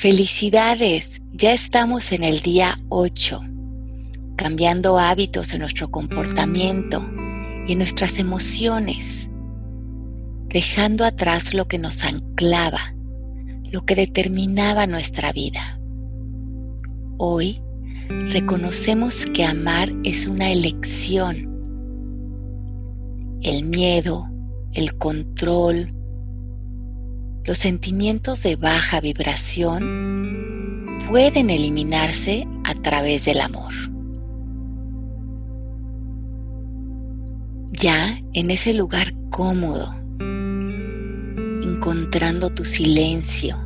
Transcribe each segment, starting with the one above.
Felicidades, ya estamos en el día 8, cambiando hábitos en nuestro comportamiento y en nuestras emociones, dejando atrás lo que nos anclaba, lo que determinaba nuestra vida. Hoy reconocemos que amar es una elección. El miedo, el control, los sentimientos de baja vibración pueden eliminarse a través del amor. Ya en ese lugar cómodo, encontrando tu silencio,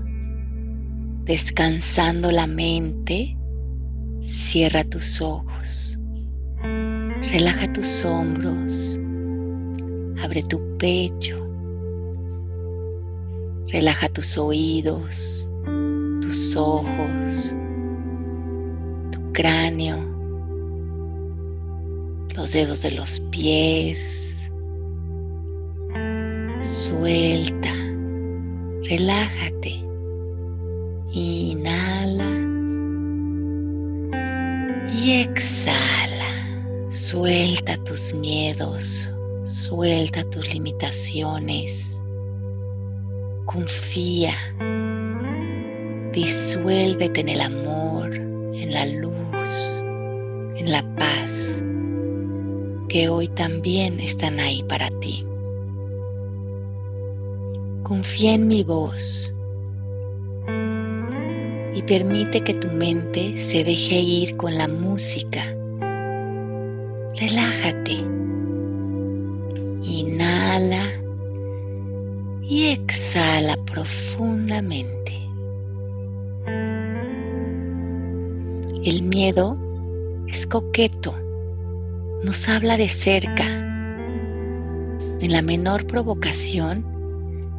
descansando la mente, cierra tus ojos, relaja tus hombros, abre tu pecho, relaja tus oídos, tus ojos, tu cráneo, los dedos de los pies, suelta relájate. Inhala y exhala. Suelta tus miedos, suelta tus limitaciones. Confía. Disuélvete en el amor, en la luz, en la paz, que hoy también están ahí para ti. Confía en mi voz y permite que tu mente se deje ir con la música. Relájate. Inhala y exhala profundamente. El miedo es coqueto, nos habla de cerca. En la menor provocación,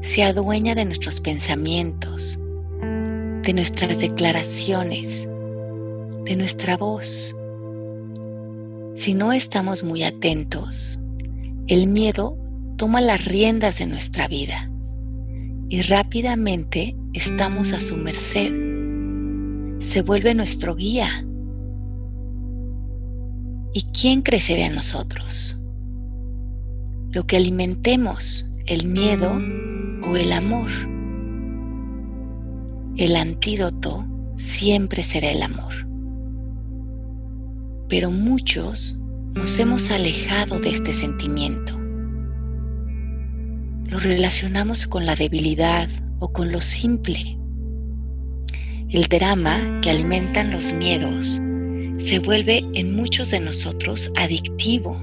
se adueña de nuestros pensamientos, de nuestras declaraciones, de nuestra voz. Si no estamos muy atentos, el miedo toma las riendas de nuestra vida y rápidamente estamos a su merced. Se vuelve nuestro guía. ¿Y quién crecerá en nosotros? Lo que alimentemos, el miedo, o el amor. El antídoto siempre será el amor. Pero muchos nos hemos alejado de este sentimiento. Lo relacionamos con la debilidad o con lo simple. El drama que alimentan los miedos se vuelve en muchos de nosotros adictivo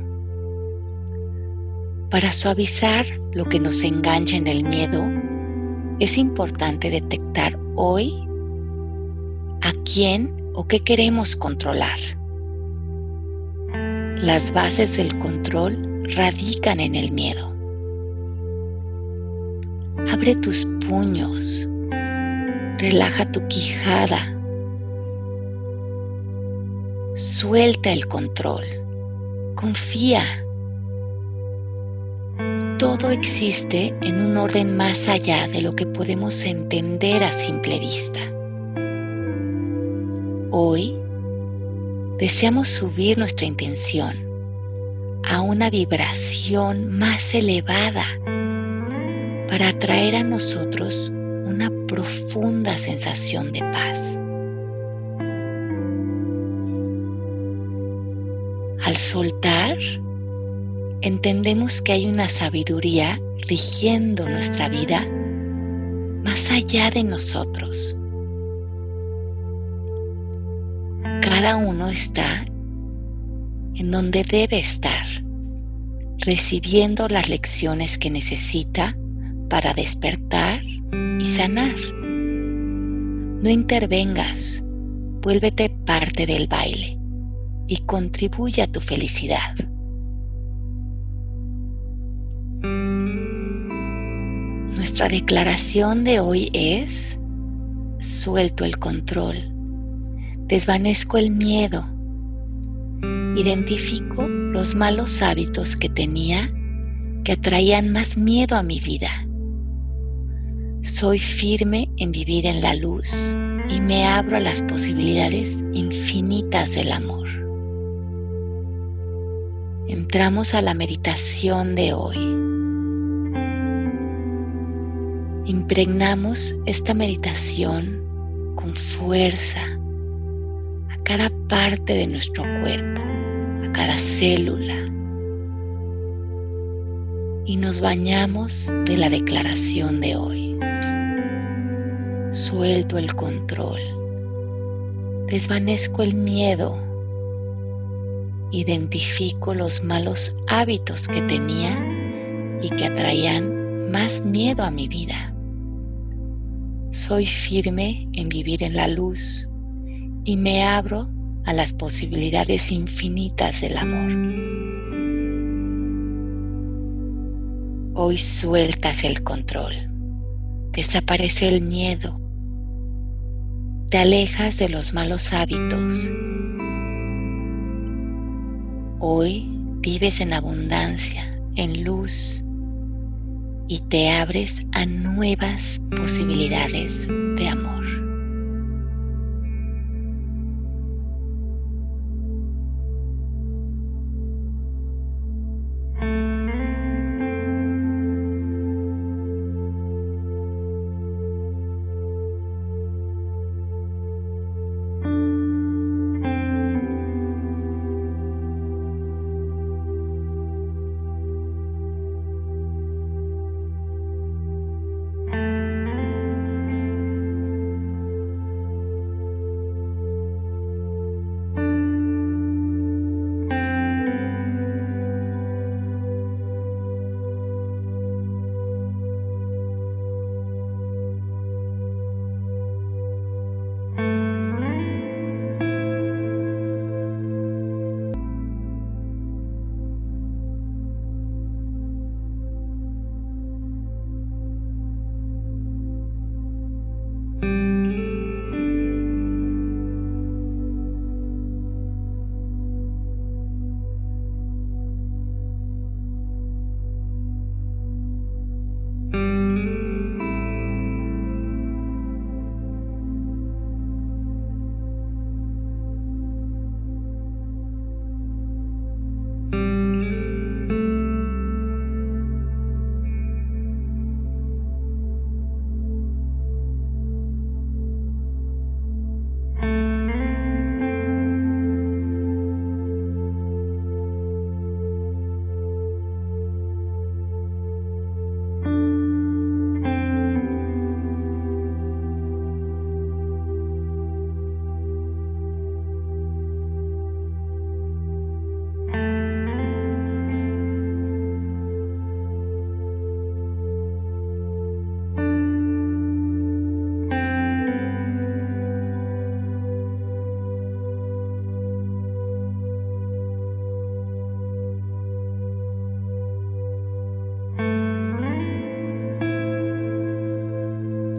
para suavizar lo que nos engancha en el miedo, es importante detectar hoy a quién o qué queremos controlar. Las bases del control radican en el miedo. Abre tus puños, relaja tu quijada, suelta el control, confía. Todo existe en un orden más allá de lo que podemos entender a simple vista. Hoy deseamos subir nuestra intención a una vibración más elevada para atraer a nosotros una profunda sensación de paz. Al soltar, entendemos que hay una sabiduría rigiendo nuestra vida más allá de nosotros. Cada uno está en donde debe estar, recibiendo las lecciones que necesita para despertar y sanar. No intervengas, vuélvete parte del baile y contribuye a tu felicidad. Nuestra declaración de hoy es, suelto el control, desvanezco el miedo, identifico los malos hábitos que tenía que atraían más miedo a mi vida. Soy firme en vivir en la luz y me abro a las posibilidades infinitas del amor. Entramos a la meditación de hoy. Impregnamos esta meditación con fuerza a cada parte de nuestro cuerpo, a cada célula. Y nos bañamos de la declaración de hoy. Suelto el control. Desvanezco el miedo. Identifico los malos hábitos que tenía y que atraían más miedo a mi vida. Soy firme en vivir en la luz y me abro a las posibilidades infinitas del amor. Hoy sueltas el control, desaparece el miedo, te alejas de los malos hábitos. Hoy vives en abundancia, en luz y te abres a nuevas posibilidades de amor.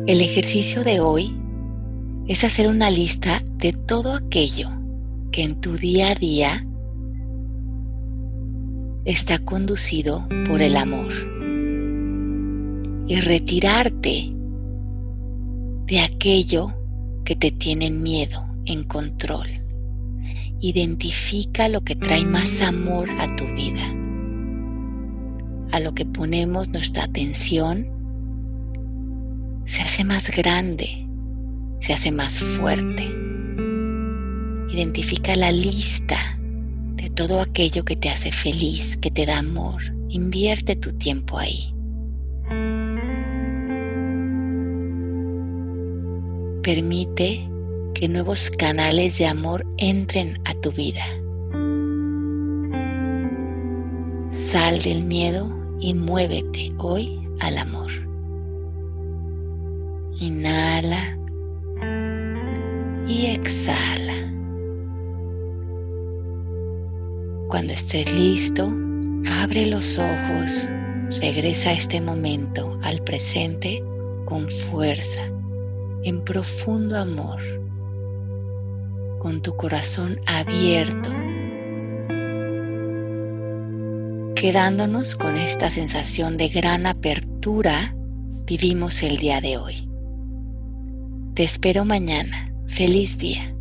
El ejercicio de hoy es hacer una lista de todo aquello que en tu día a día está conducido por el amor y retirarte de aquello que te tiene miedo, en control. Identifica lo que trae más amor a tu vida, a lo que ponemos nuestra atención hace más grande, se hace más fuerte. Identifica la lista de todo aquello que te hace feliz, que te da amor. Invierte tu tiempo ahí. Permite que nuevos canales de amor entren a tu vida. Sal del miedo y muévete hoy al amor. Inhala y exhala. Cuando estés listo, abre los ojos, regresa a este momento, al presente, con fuerza, en profundo amor, con tu corazón abierto, quedándonos con esta sensación de gran apertura vivimos el día de hoy. Te espero mañana. Feliz día.